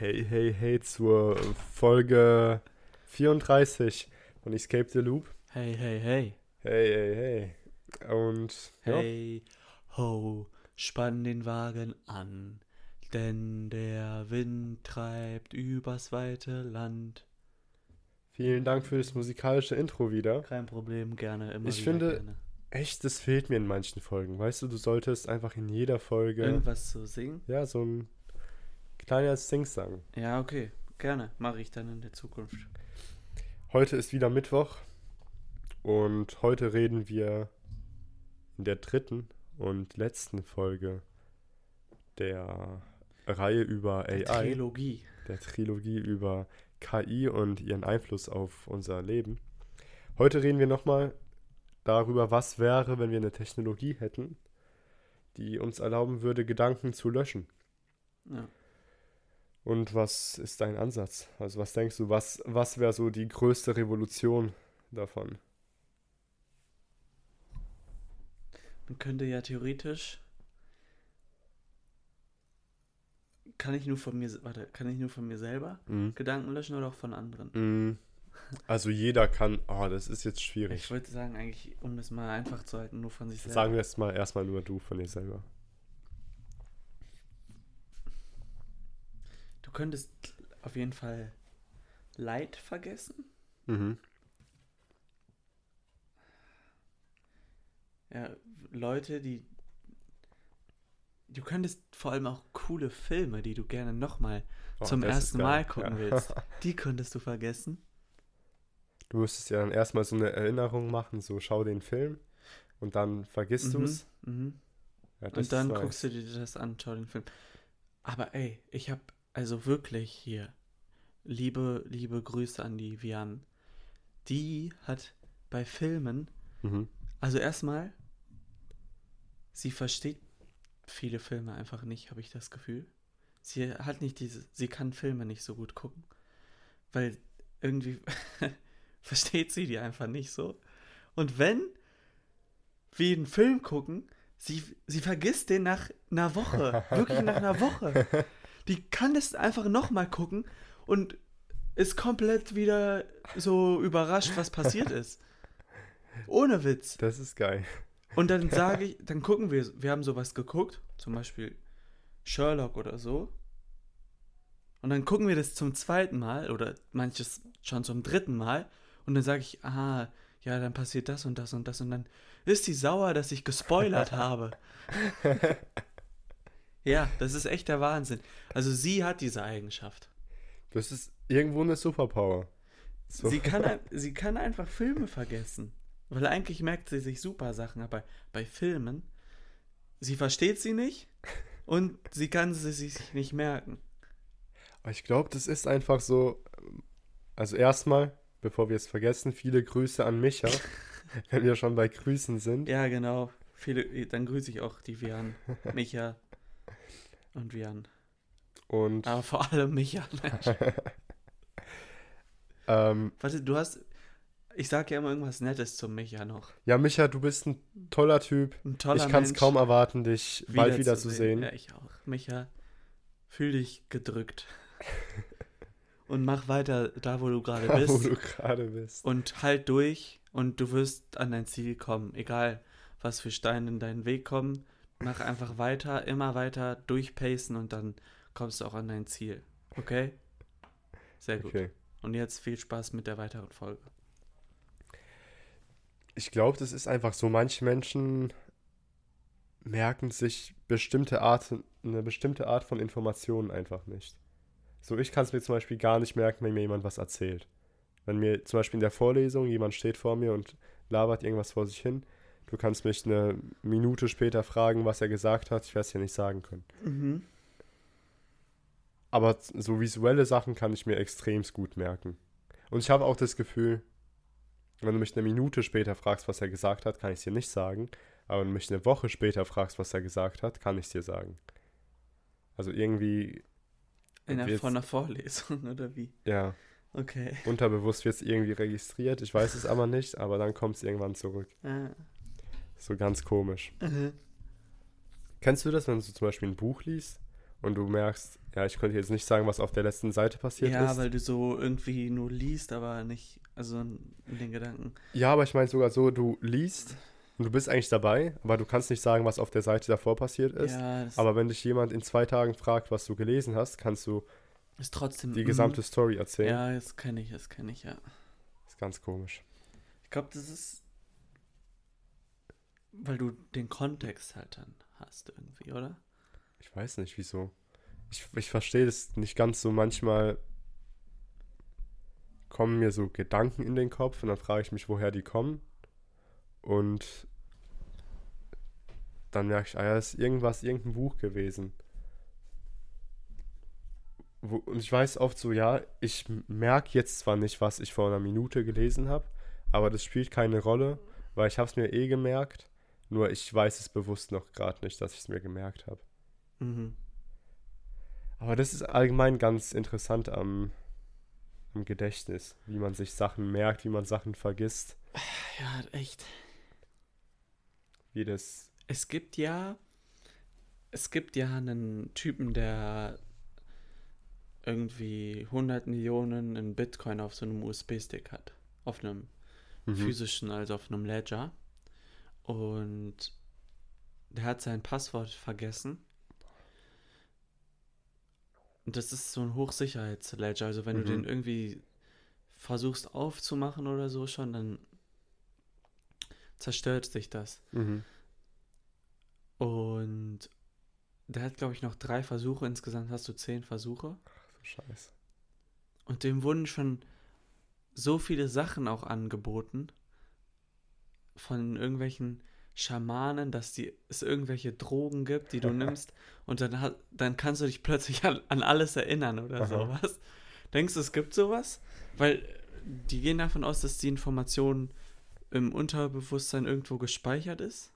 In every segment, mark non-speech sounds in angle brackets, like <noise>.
Hey, hey, hey zur Folge 34 von Escape the Loop. Hey, hey, hey. Hey, hey, hey. Und ja, Hey, ho, spann den Wagen an, denn der Wind treibt übers weite Land. vielen Dank für das musikalische Intro wieder. Kein Problem, gerne, immer Ich finde- gerne. Echt, das fehlt mir in manchen Folgen. Weißt du, du solltest einfach in jeder Folge Irgendwas zu singen? ja so ein kleiner Singsang. Ja, okay, gerne, mache ich dann in der Zukunft. Heute ist wieder Mittwoch und heute reden wir in der dritten und letzten Folge der Reihe über AI. Trilogie. der Trilogie über KI und ihren Einfluss auf unser Leben. Heute reden wir nochmal darüber, was wäre, wenn wir eine Technologie hätten, die uns erlauben würde, Gedanken zu löschen. Ja. Und was ist dein Ansatz? Also was denkst du, was, was wäre so die größte Revolution davon? Man könnte ja theoretisch. Kann ich nur von mir, warte, kann ich nur von mir selber Gedanken löschen oder auch von anderen? Mm. Also jeder kann, oh, das ist jetzt schwierig. Ich würde sagen, eigentlich, um das mal einfach zu halten, nur von sich selber. Sagen wir es mal erstmal nur du von dir selber. Du könntest auf jeden Fall Leid vergessen. Mhm. Ja, Leute, die. Du könntest vor allem auch coole Filme, die du gerne nochmal Oh, zum ersten. Mal gucken Ja. willst. <laughs> Die könntest du vergessen. Du müsstest ja dann erstmal so eine Erinnerung machen, so schau den Film und dann vergisst du es. Mhm. Ja, Und dann guckst du dir das an, schau den Film. Aber ey, ich hab also wirklich hier liebe, liebe Grüße an die Vian. Die hat bei Filmen Mhm. Also erstmal, sie versteht viele Filme einfach nicht, habe ich das Gefühl. Sie hat nicht diese, sie kann Filme nicht so gut gucken, weil irgendwie <laughs> versteht sie die einfach nicht so. Und wenn wir einen Film gucken, sie, sie vergisst den nach einer Woche, wirklich nach einer Woche. <laughs> Die kann das einfach nochmal gucken und ist komplett wieder so überrascht, was passiert <laughs> ist. Ohne Witz. Das ist geil. Und dann <laughs> sage ich, dann gucken wir, wir haben sowas geguckt, zum Beispiel Sherlock oder so. Und dann gucken wir das zum zweiten Mal oder manches schon zum dritten Mal. Und dann sage ich, ah, ja, dann passiert das und das und das. Und dann ist sie sauer, dass ich gespoilert <laughs> habe. Ja, das ist echt der Wahnsinn. Also sie hat diese Eigenschaft. Das ist irgendwo eine Superpower. So. Sie, kann, <laughs> sie kann einfach Filme vergessen. Weil eigentlich merkt sie sich super Sachen, aber bei Filmen, sie versteht sie nicht und sie kann sie sich nicht merken. Ich glaube, das ist einfach so. Also erstmal, bevor wir es vergessen, viele Grüße an Micha, <laughs> wenn wir schon bei Grüßen sind. Ja, genau. Viele, dann grüße ich auch die Vian, Micha und Vian. Und Aber vor allem Micha. <laughs> ähm, Warte, du hast, ich sag ja immer irgendwas Nettes zum Micha noch. ja, Micha, du bist ein toller Typ. Ein toller ich kann es kaum erwarten, dich bald wieder zu sehen. Ja, ich auch. Micha, fühl dich gedrückt. <laughs> Und mach weiter da, wo du gerade Da, wo bist. du gerade bist. Und halt durch und du wirst an dein Ziel kommen. Egal, was für Steine in deinen Weg kommen. Mach einfach weiter, immer weiter durchpacen und dann kommst du auch an dein Ziel. Okay? Sehr gut. Okay. Und jetzt viel Spaß mit der weiteren Folge. Ich glaube, das ist einfach so, manche Menschen merken sich bestimmte Art, eine bestimmte Art von Informationen einfach nicht. So, ich kann es mir zum Beispiel gar nicht merken, wenn mir jemand was erzählt. Wenn mir zum Beispiel in der Vorlesung jemand steht vor mir und labert irgendwas vor sich hin, du kannst mich eine Minute später fragen, was er gesagt hat, ich werde es dir nicht sagen können. Mhm. Aber so visuelle Sachen kann ich mir extremst gut merken. Und ich habe auch das Gefühl, wenn du mich eine Minute später fragst, was er gesagt hat, kann ich es dir nicht sagen. Aber wenn du mich eine Woche später fragst, was er gesagt hat, kann ich es dir sagen. Also irgendwie, In der, von der Vorlesung, oder wie? ja, Okay. unterbewusst wird es irgendwie registriert. Ich weiß es aber nicht, aber dann kommt es irgendwann zurück. Ah. So ganz komisch. Mhm. Kennst du das, wenn du zum Beispiel ein Buch liest und du merkst, Ja, ich könnte jetzt nicht sagen, was auf der letzten Seite passiert ja, ist. weil du so irgendwie nur liest, aber nicht, also in den Gedanken. Ja, aber ich meine sogar so, du liest und du bist eigentlich dabei, aber du kannst nicht sagen, was auf der Seite davor passiert ist. Ja, Aber wenn dich jemand in zwei Tagen fragt, was du gelesen hast, kannst du ist trotzdem. die gesamte Story erzählen. Ja, das kenne ich, das kenne ich, ja. ist ganz komisch. Ich glaube, das ist, weil du den Kontext halt dann hast irgendwie, oder? Ich weiß nicht, wieso. Ich, ich verstehe das nicht ganz so. Manchmal kommen mir so Gedanken in den Kopf und dann frage ich mich, woher die kommen. Und dann merke ich, ah ja, ist irgendwas, irgendein Buch gewesen. Wo, und ich weiß oft so, ja, ich merke jetzt zwar nicht, was ich vor einer Minute gelesen habe, aber das spielt keine Rolle, weil ich habe es mir eh gemerkt. Nur ich weiß es bewusst noch gerade nicht, dass ich es mir gemerkt habe. Mhm. Aber das ist allgemein ganz interessant am, am Gedächtnis, wie man sich Sachen merkt, wie man Sachen vergisst, Ja, echt. wie das. Es gibt ja, es gibt ja einen Typen, der irgendwie 100 Millionen in Bitcoin auf so einem USB-Stick hat. Auf einem Mhm. physischen, also auf einem Ledger. Und der hat sein Passwort vergessen. Und das ist so ein Hochsicherheitsledger. Also wenn Mhm. du den irgendwie versuchst aufzumachen oder so schon, dann zerstört sich das. Mhm. Und der hat, glaube ich, noch drei Versuche. Insgesamt hast du zehn Versuche. So scheiße. Und dem wurden schon so viele Sachen auch angeboten von irgendwelchen Schamanen, dass die, es irgendwelche Drogen gibt, die du <laughs> nimmst und dann, hat, dann kannst du dich plötzlich an, an alles erinnern oder Aha. sowas. Denkst du, es gibt sowas? Weil die gehen davon aus, dass die Information im Unterbewusstsein irgendwo gespeichert ist,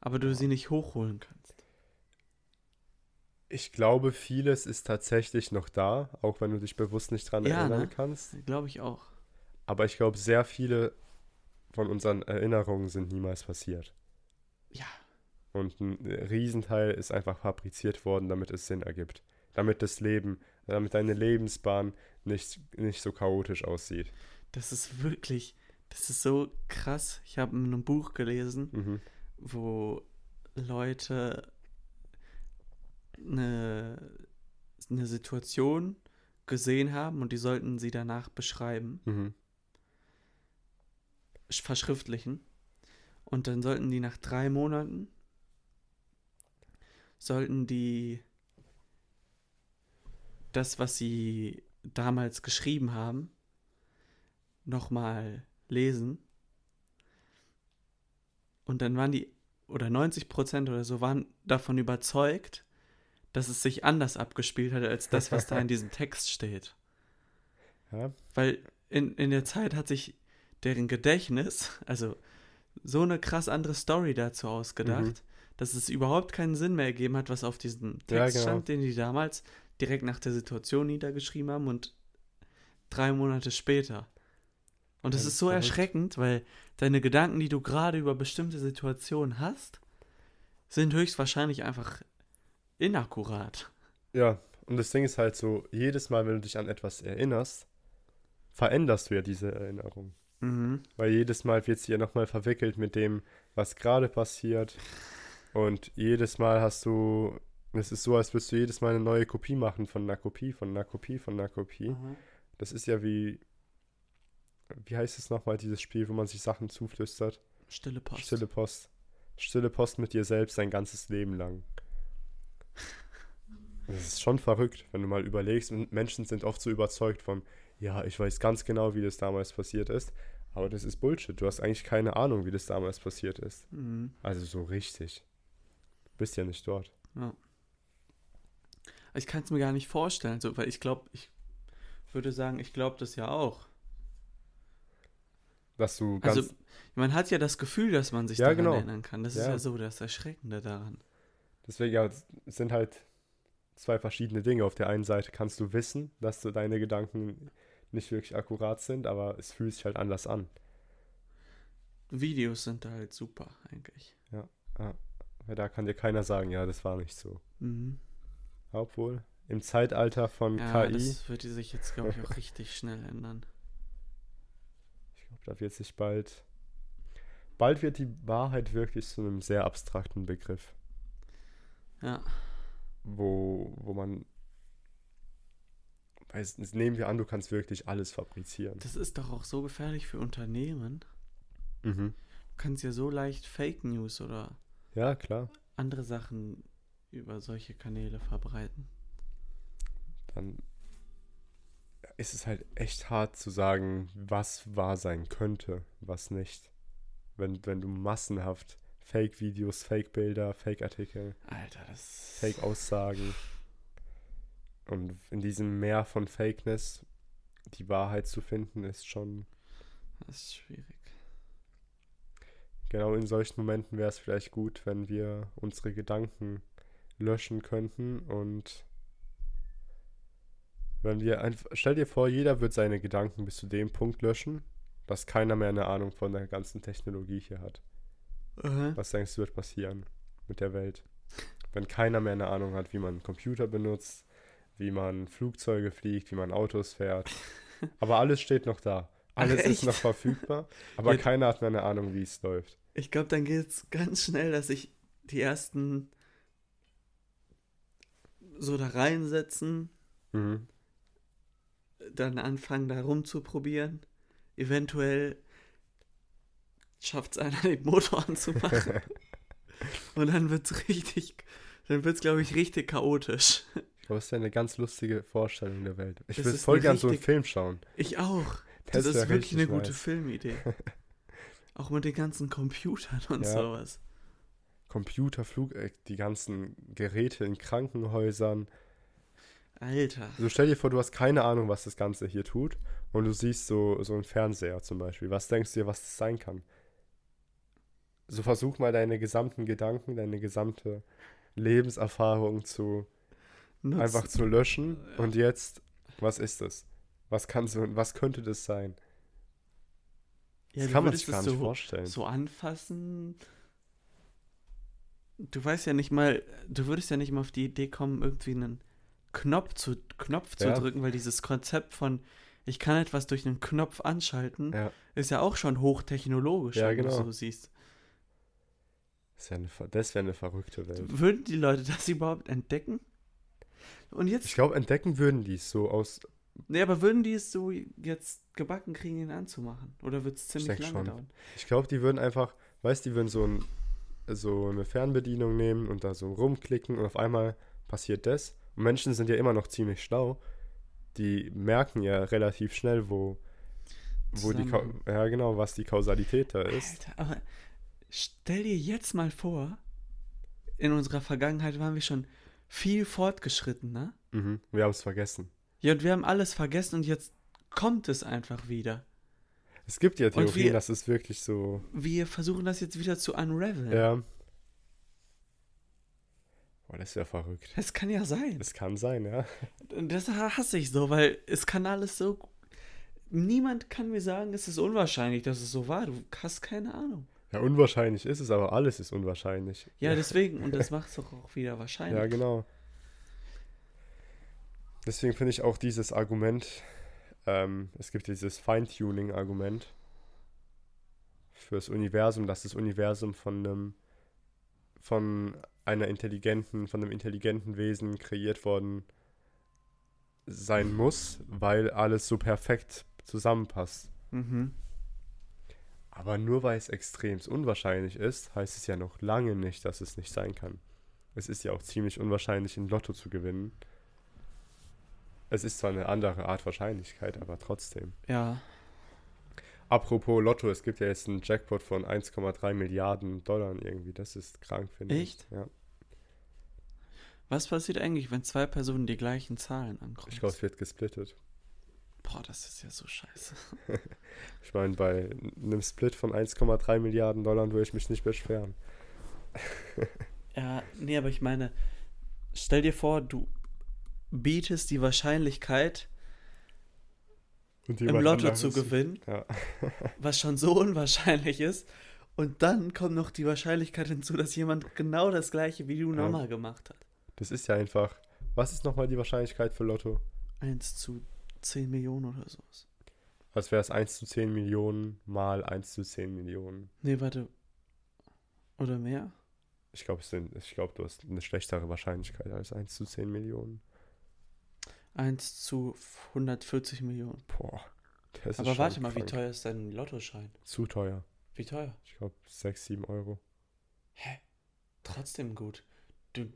aber du sie nicht hochholen kannst. Ich glaube, vieles ist tatsächlich noch da, auch wenn du dich bewusst nicht dran Ja, erinnern ne? kannst. Glaube ich auch. Aber ich glaube, sehr viele von unseren Erinnerungen sind niemals passiert. Ja. Und ein Riesenteil ist einfach fabriziert worden, damit es Sinn ergibt. Damit das Leben, damit deine Lebensbahn nicht, nicht so chaotisch aussieht. Das ist wirklich, das ist so krass. Ich habe in einem Buch gelesen, Mhm. wo Leute eine, eine Situation gesehen haben und die sollten sie danach beschreiben, Mhm. Sch- verschriftlichen. Und dann sollten die nach drei Monaten, sollten die das, was sie damals geschrieben haben, nochmal lesen. Und dann waren die, oder 90 Prozent oder so, waren davon überzeugt, dass es sich anders abgespielt hat, als das, was da in diesem <laughs> Text steht. Ja, Weil in, in der Zeit hat sich deren Gedächtnis, also so eine krass andere Story dazu ausgedacht, Mhm. dass es überhaupt keinen Sinn mehr ergeben hat, was auf diesem Text Ja, genau. stand, den die damals direkt nach der Situation niedergeschrieben haben und drei Monate später. Und das Ja, ist so verrückt. erschreckend, weil deine Gedanken, die du gerade über bestimmte Situationen hast, sind höchstwahrscheinlich einfach inakkurat. ja, und das Ding ist halt so, jedes Mal, wenn du dich an etwas erinnerst, veränderst du ja diese Erinnerung. Mhm. Weil jedes Mal wird sie ja nochmal verwickelt mit dem, was gerade passiert. Und jedes Mal hast du, es ist so, als würdest du jedes Mal eine neue Kopie machen von einer Kopie, von einer Kopie, von einer Kopie. Mhm. Das ist ja wie, wie heißt es nochmal, dieses Spiel, wo man sich Sachen zuflüstert? Stille Post. Stille Post. Stille Post mit dir selbst dein ganzes Leben lang. Das ist schon verrückt, wenn du mal überlegst. Und Menschen sind oft so überzeugt von, ja, ich weiß ganz genau, wie das damals passiert ist. Aber das ist Bullshit. Du hast eigentlich keine Ahnung, wie das damals passiert ist. Mhm. Also so richtig. Du bist ja nicht dort. Ich kann es mir gar nicht vorstellen, so, weil ich glaube, ich würde sagen, ich glaube das ja auch. Dass du ganz. Also, man hat ja das Gefühl, dass man sich Ja, daran genau. erinnern kann. Das ist Ja. ja so das Erschreckende daran. deswegen ja, sind halt zwei verschiedene Dinge. Auf der einen Seite kannst du wissen, dass du deine Gedanken nicht wirklich akkurat sind, aber es fühlt sich halt anders an. Videos sind da halt super, eigentlich. Weil da kann dir keiner sagen, ja, das war nicht so. Mhm. Obwohl, im Zeitalter von Ja, KI. das wird sich jetzt, glaube ich, auch richtig schnell ändern. Ich glaube, da wird sich bald. Bald wird die Wahrheit wirklich zu einem sehr abstrakten Begriff, Ja, wo, wo man. Weiß, nehmen wir an, du kannst wirklich alles fabrizieren. das ist doch auch so gefährlich für Unternehmen. Mhm. Du kannst ja so leicht Fake News oder Ja, klar. andere Sachen über solche Kanäle verbreiten. Dann ist es halt echt hart zu sagen, was wahr sein könnte, was nicht. Wenn, wenn du massenhaft Fake-Videos, Fake-Bilder, Fake-Artikel. Fake-Aussagen und in diesem Meer von Fakeness die Wahrheit zu finden, ist schon Das ist schwierig. genau in solchen Momenten wäre es vielleicht gut, wenn wir unsere Gedanken löschen könnten und wenn wir einfach, stell dir vor, jeder wird seine Gedanken bis zu dem Punkt löschen, dass keiner mehr eine Ahnung von der ganzen Technologie hier hat. Aha. Was denkst du wird passieren mit der Welt? Wenn keiner mehr eine Ahnung hat, wie man einen Computer benutzt, wie man Flugzeuge fliegt, wie man Autos fährt. <laughs> Aber alles steht noch da. Ach, Alles ist echt? noch verfügbar, aber Ja. keiner hat mehr eine Ahnung, wie es läuft. Ich glaube, dann geht es ganz schnell, dass sich die ersten so da reinsetzen, Mhm. dann anfangen, da rumzuprobieren. Eventuell schafft es einer, den Motor anzumachen. <laughs> Und dann wird es richtig, dann wird es, glaube ich, richtig chaotisch. Aber das ist ja eine ganz lustige Vorstellung der Welt. Ich Das würde voll eine gern so einen Film schauen. Ich auch. <laughs> Das Das, ist wirklich eine gute nice. Filmidee. <laughs> Auch mit den ganzen Computern und Ja. sowas. Computer, Flug, äh, die ganzen Geräte in Krankenhäusern. Alter. So stell dir vor, du hast keine Ahnung, was das Ganze hier tut und du siehst so, so einen Fernseher zum Beispiel. Was denkst du dir, was das sein kann? So versuch mal deine gesamten Gedanken, deine gesamte Lebenserfahrung zu Nutz- einfach zu löschen und jetzt, was ist das? Was kann so, was könnte das sein? Ja, das du kann man sich gar nicht so, vorstellen. so anfassen. Du weißt ja nicht mal, du würdest ja nicht mal auf die Idee kommen, irgendwie einen Knopf zu, Knopf zu Ja. drücken, weil dieses Konzept von, ich kann etwas durch einen Knopf anschalten, Ja. ist ja auch schon hochtechnologisch, Ja, wenn du genau. so siehst. Das wäre eine, das wär eine verrückte Welt. Würden die Leute das überhaupt entdecken? Und jetzt, Ich glaube, entdecken würden die es so aus. nee, aber würden die es so jetzt gebacken kriegen, ihn anzumachen? Oder wird es ziemlich lange schon. dauern? Ich glaube, die würden einfach, weißt du, die würden so, ein, so eine Fernbedienung nehmen und da so rumklicken und auf einmal passiert das. Und Menschen sind ja immer noch ziemlich schlau. Die merken ja relativ schnell, wo, wo die, ja genau, was die Kausalität da ist. Alter, aber stell dir jetzt mal vor, in unserer Vergangenheit waren wir schon viel fortgeschritten, ne? Mhm. Wir haben es vergessen. Ja, und wir haben alles vergessen und jetzt kommt es einfach wieder. Es gibt ja Theorien, wir- dass es wirklich so, Wir versuchen das jetzt wieder zu unraveln. ja. Boah, das ist ja verrückt. Das kann ja sein. Das kann sein, ja. Das hasse ich so, weil es kann alles so. Niemand kann mir sagen, es ist unwahrscheinlich, dass es so war. Du hast keine Ahnung. Ja, unwahrscheinlich ist es, aber alles ist unwahrscheinlich. Ja, deswegen, und das <laughs> macht es doch auch wieder wahrscheinlich. Ja, genau. Deswegen finde ich auch dieses Argument, ähm, es gibt dieses Feintuning-Argument fürs Universum, dass das Universum von einem, von einer intelligenten, von einem intelligenten Wesen kreiert worden sein muss, weil alles so perfekt zusammenpasst. Mhm. Aber nur weil es extrem unwahrscheinlich ist, heißt es ja noch lange nicht, dass es nicht sein kann. Es ist ja auch ziemlich unwahrscheinlich, in Lotto zu gewinnen. Es ist zwar eine andere Art Wahrscheinlichkeit, aber trotzdem. Ja. Apropos Lotto, es gibt ja jetzt einen Jackpot von 1,3 Milliarden Dollar irgendwie. Das ist krank, finde Echt? ich. Ja. Was passiert eigentlich, wenn zwei Personen die gleichen Zahlen ankreuzen? Ich glaube, es wird gesplittet. Boah, das ist ja so scheiße. <laughs> Ich meine, bei einem Split von 1,3 Milliarden Dollar würde ich mich nicht beschweren. <laughs> Ja, nee, aber ich meine, stell dir vor, du bietest die Wahrscheinlichkeit, Und im Lotto zu gewinnen, Ja. <laughs> was schon so unwahrscheinlich ist. Und dann kommt noch die Wahrscheinlichkeit hinzu, dass jemand genau das gleiche wie du Ja. nochmal gemacht hat. Das ist ja einfach, Was ist nochmal die Wahrscheinlichkeit für Lotto? 1 zu 10 Millionen oder sowas. Als wäre es 1 zu 10 Millionen mal 1 zu 10 Millionen. Nee, warte. Oder mehr? Ich glaube, glaub, du hast eine schlechtere Wahrscheinlichkeit als 1 zu 10 Millionen. 1 zu 140 Millionen. Boah. Das ist Aber schon warte mal, wie teuer ist dein Lottoschein? Zu teuer. Wie teuer? Ich glaube 6, 7 Euro. Hä? Trotzdem gut. Du,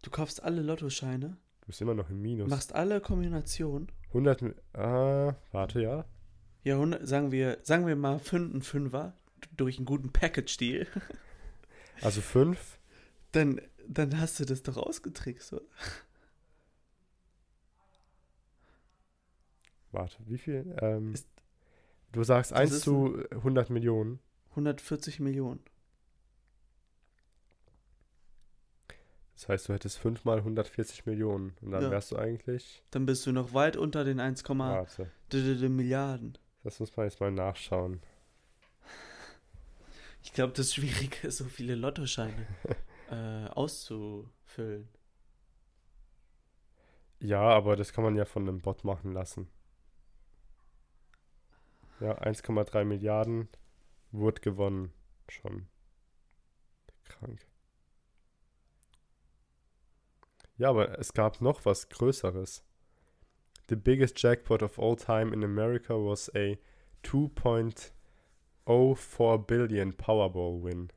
du kaufst alle Lottoscheine, Du bist immer noch im Minus. machst alle Kombinationen. 100. Mi- Ah, warte, ja. Ja, 100, sagen wir, sagen wir mal 5 und 5er durch einen guten Package-Deal. <laughs> Also 5. Dann, dann hast du das doch ausgetrickst, oder? Warte, wie viel? Ähm, Ist- du sagst das 1 ist zu 100 Millionen. 140 Millionen. Das heißt, du hättest 5 mal 140 Millionen. Und dann Ja. wärst du eigentlich. Dann bist du noch weit unter den 1, Warte, Milliarden. das muss man jetzt mal nachschauen. Ich glaube, das Schwierige ist, so viele Lottoscheine <laughs> äh, auszufüllen. Ja, aber das kann man ja von einem Bot machen lassen. Ja, 1,3 Milliarden wurde gewonnen. Schon. Krank. Ja, aber es gab noch was Größeres. The biggest jackpot of all time in America was a 2.04 billion Powerball win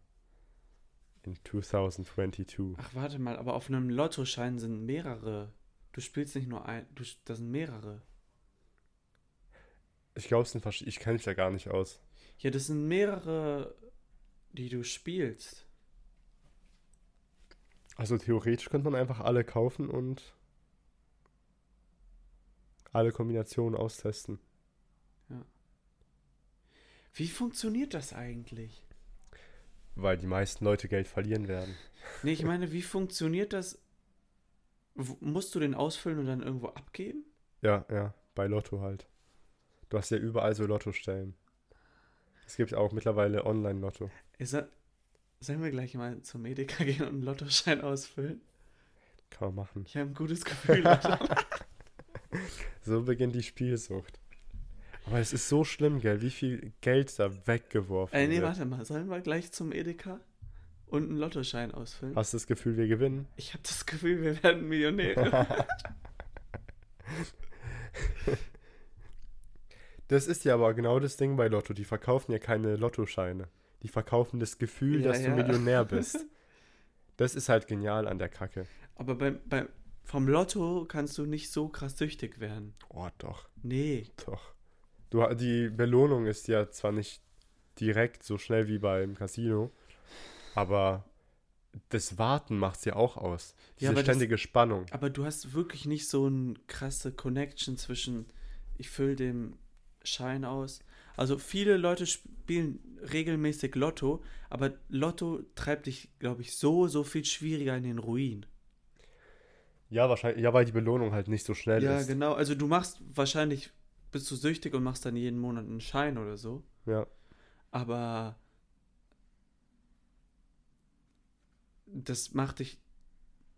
in 2022. Ach, warte mal, aber auf einem Lottoschein sind mehrere. Du spielst nicht nur ein, du, das sind mehrere. Ich glaube, es sind verschiedene. Ich kenne mich da gar nicht aus. Ja, das sind mehrere, die du spielst. Also theoretisch könnte man einfach alle kaufen und alle Kombinationen austesten. Wie funktioniert das eigentlich? Weil die meisten Leute Geld verlieren werden. Nee, ich meine, wie funktioniert das? W musst du den ausfüllen und dann irgendwo abgeben? Ja, ja, bei Lotto halt. Du hast ja überall so Lottostellen. Es gibt auch mittlerweile Online-Lotto. Ey, soll, sollen wir gleich mal zum Mediker <laughs> gehen und einen Lottoschein ausfüllen? Kann man machen. Ich habe ein gutes <laughs> Gefühl. So beginnt die Spielsucht. Aber es ist so schlimm, gell, wie viel Geld da weggeworfen Ey, nee, wird. warte mal. Sollen wir gleich zum Edeka und einen Lottoschein ausfüllen? Hast du das Gefühl, wir gewinnen? Ich habe das Gefühl, wir werden Millionäre. <laughs> Das ist ja aber genau das Ding bei Lotto. Die verkaufen ja keine Lottoscheine. Die verkaufen das Gefühl, Ja, dass du ja. Millionär bist. <laughs> Das ist halt genial an der Kacke. Aber beim, beim, vom Lotto kannst du nicht so krass süchtig werden. Oh, doch, Nee. doch. Du, die Belohnung ist ja zwar nicht direkt so schnell wie beim Casino, aber das Warten macht es ja auch aus. Ja, Diese das- ständige Spannung. Aber du hast wirklich nicht so eine krasse Connection zwischen, ich fülle den Schein aus. Also viele Leute spielen regelmäßig Lotto, aber Lotto treibt dich, glaube ich, so, so viel schwieriger in den Ruin. Ja, wahrscheinlich, ja, weil die Belohnung halt nicht so schnell Ja, ist. genau. Also du machst wahrscheinlich, bist du süchtig und machst dann jeden Monat einen Schein oder so. Ja. Aber das macht dich,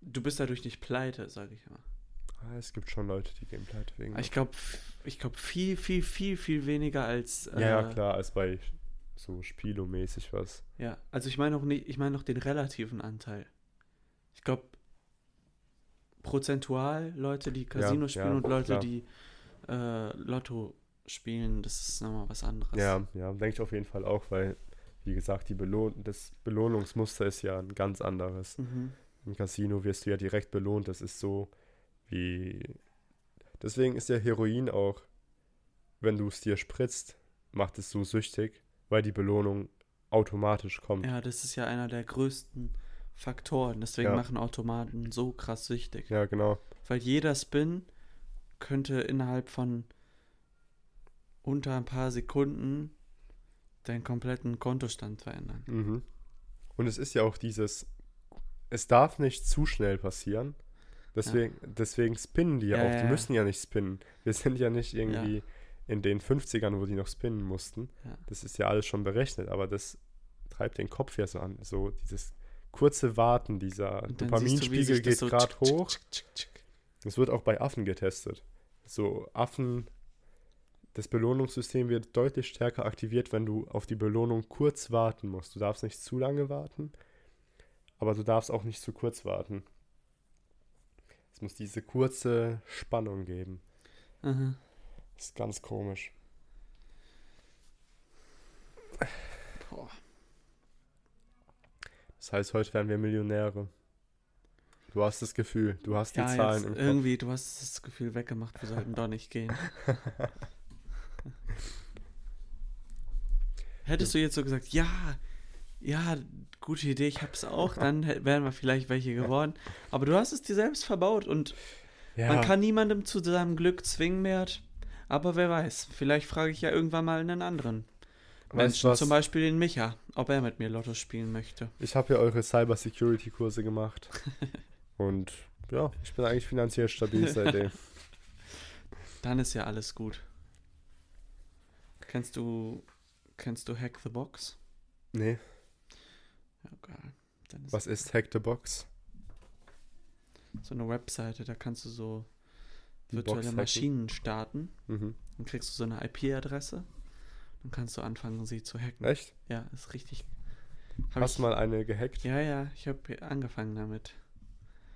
du bist dadurch nicht pleite, sage ich mal. Ah, Es gibt schon Leute, die gehen pleite wegen. Ich glaube, ich glaube viel, viel, viel, viel weniger als. ja, ja, äh, klar, als bei so Spielomäßig was. Ja, also ich meine auch nicht, ich meine noch den relativen Anteil. Ich glaube, prozentual Leute, die Casino ja, spielen und Leute, klar. die äh, Lotto spielen, das ist nochmal was anderes. Ja, ja, denke ich auf jeden Fall auch, weil, wie gesagt, die Belohn das Belohnungsmuster ist ja ein ganz anderes. Mhm. Im Casino wirst du ja direkt belohnt. Das ist so wie. Deswegen ist ja Heroin auch, wenn du es dir spritzt, macht es so süchtig, weil die Belohnung automatisch kommt. Ja, das ist ja einer der größten Faktoren. Deswegen Ja. machen Automaten so krass süchtig. Ja, genau. Weil jeder Spin könnte innerhalb von unter ein paar Sekunden deinen kompletten Kontostand verändern. Mhm. Und es ist ja auch dieses, es darf nicht zu schnell passieren. Deswegen, deswegen spinnen die ja, Ja, auch. ja, Die ja. müssen ja nicht spinnen. Wir sind ja nicht irgendwie in den 50ern, wo die noch spinnen mussten. Ja. Das ist ja alles schon berechnet, aber das treibt den Kopf ja so an. So dieses kurze Warten, dieser Dopaminspiegel das geht so gerade hoch. Es wird auch bei Affen getestet. So Affen, das Belohnungssystem wird deutlich stärker aktiviert, wenn du auf die Belohnung kurz warten musst. Du darfst nicht zu lange warten, aber du darfst auch nicht zu kurz warten. Es muss diese kurze Spannung geben. Aha. Das ist ganz komisch. Boah. Das heißt, heute werden wir Millionäre. Du hast das Gefühl, du hast die Ja, Zahlen jetzt im Kopf. irgendwie, du hast das Gefühl weggemacht, wir sollten doch nicht gehen. <laughs> Hättest du jetzt so gesagt, ja, ja, gute Idee, ich hab's auch, dann wären wir vielleicht welche geworden. Aber du hast es dir selbst verbaut und Ja, man kann niemandem zu seinem Glück zwingen, Mert. Aber wer weiß, vielleicht frage ich ja irgendwann mal einen anderen weißt Menschen, zum Beispiel den Micha, ob er mit mir Lotto spielen möchte. Ich habe ja eure Cyber Security Kurse gemacht. <laughs> Und ja, ich bin eigentlich finanziell stabil seitdem. <laughs> Dann ist ja alles gut. Kennst du, kennst du Hack the Box? nee. Dann ist was ist Hack the Box? so eine Webseite, da kannst du so virtuelle? Maschinen starten. Mhm. Dann kriegst du so eine IP-Adresse. Dann kannst du anfangen, sie zu hacken. Echt? Ja, ist richtig. Hab Hast du mal eine gehackt Ja, ja, ich habe angefangen damit.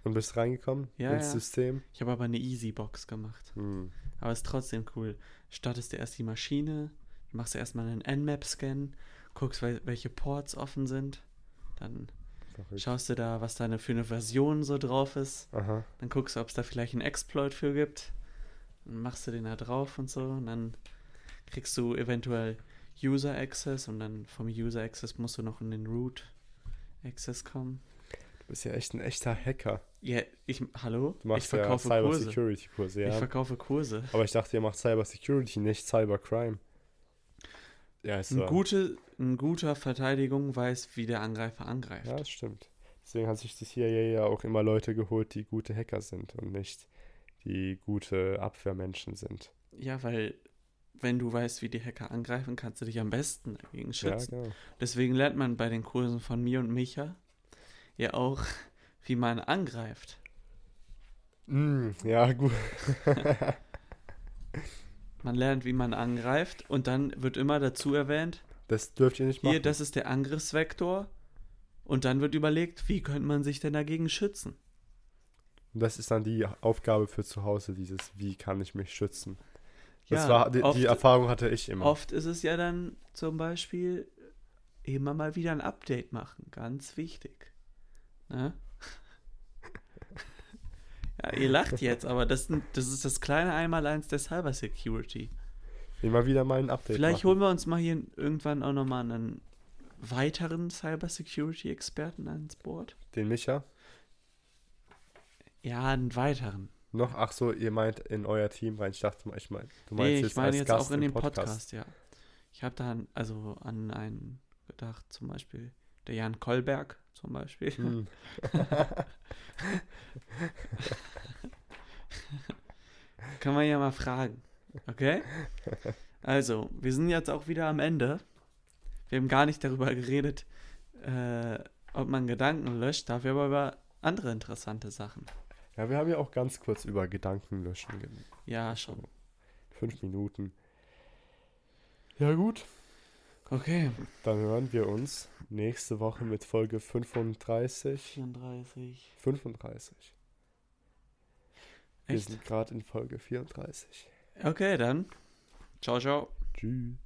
und bist reingekommen Ja, ins ja. System? Ich habe aber eine Easy-Box gemacht. Hm. Aber ist trotzdem cool. Startest du erst die Maschine, machst du erstmal einen Nmap-Scan, guckst, wel welche Ports offen sind. Dann Verrückt. schaust du da, was da für eine Version so drauf ist. Aha. Dann guckst du, ob es da vielleicht einen Exploit für gibt. Dann machst du den da drauf und so. Und dann kriegst du eventuell User Access und dann vom User Access musst du noch in den Root Access kommen. Du bist ja echt ein echter Hacker. Ja, ich, hallo? Du machst ich verkaufe ja Cyber Kurse. Security Kurse, Ich ja. verkaufe Kurse. Aber ich dachte, ihr macht Cyber Security, nicht Cyber Crime. Ja, ist Ein, so. gute, ein guter Verteidigung weiß, wie der Angreifer angreift. Ja, das stimmt. Deswegen hat sich die CIA ja auch immer Leute geholt, die gute Hacker sind und nicht die gute Abwehrmenschen sind. Ja, weil wenn du weißt, wie die Hacker angreifen, kannst du dich am besten dagegen Ja, schützen. genau. Deswegen lernt man bei den Kursen von mir und Micha ja auch, wie man angreift. Mm, ja, gut. <laughs> <laughs> Man lernt, wie man angreift und dann wird immer dazu erwähnt, Das dürft ihr nicht machen. hier, das ist der Angriffsvektor und dann wird überlegt, wie könnte man sich denn dagegen schützen? Und das ist dann die Aufgabe für zu Hause, dieses, wie kann ich mich schützen. Das Ja, war, die, oft- die Erfahrung hatte ich immer. Oft ist es ja dann zum Beispiel immer mal wieder ein Update machen, ganz wichtig. Ne? Ja, ihr lacht jetzt, aber das, das ist das kleine Einmaleins der Cyber Security. Immer wieder mal ein Update Vielleicht machen. holen wir uns mal hier irgendwann auch nochmal einen weiteren Cyber Security Experten ans Board. Den Micha. Ja, einen weiteren. Noch, ach so, ihr meint in euer Team rein. Ich dachte mal, ich mein, du meinst Nee, jetzt ich meine jetzt Gast auch in dem Podcast. ja. Ich habe da an- also an einen gedacht, zum Beispiel der Jan Kolberg zum Beispiel. Hm. <laughs> Kann man ja mal fragen. Okay? Also, wir sind jetzt auch wieder am Ende. Wir haben gar nicht darüber geredet, äh, ob man Gedanken löscht, dafür aber über andere interessante Sachen. Ja, wir haben ja auch ganz kurz über Gedankenlöschen. ge- Ja, schon. Fünf Minuten. Ja, gut. Okay. Dann hören wir uns nächste Woche mit Folge 35. 34. 35. Wir Echt? sind gerade in Folge 34. Okay, dann. Ciao, ciao. Tschüss.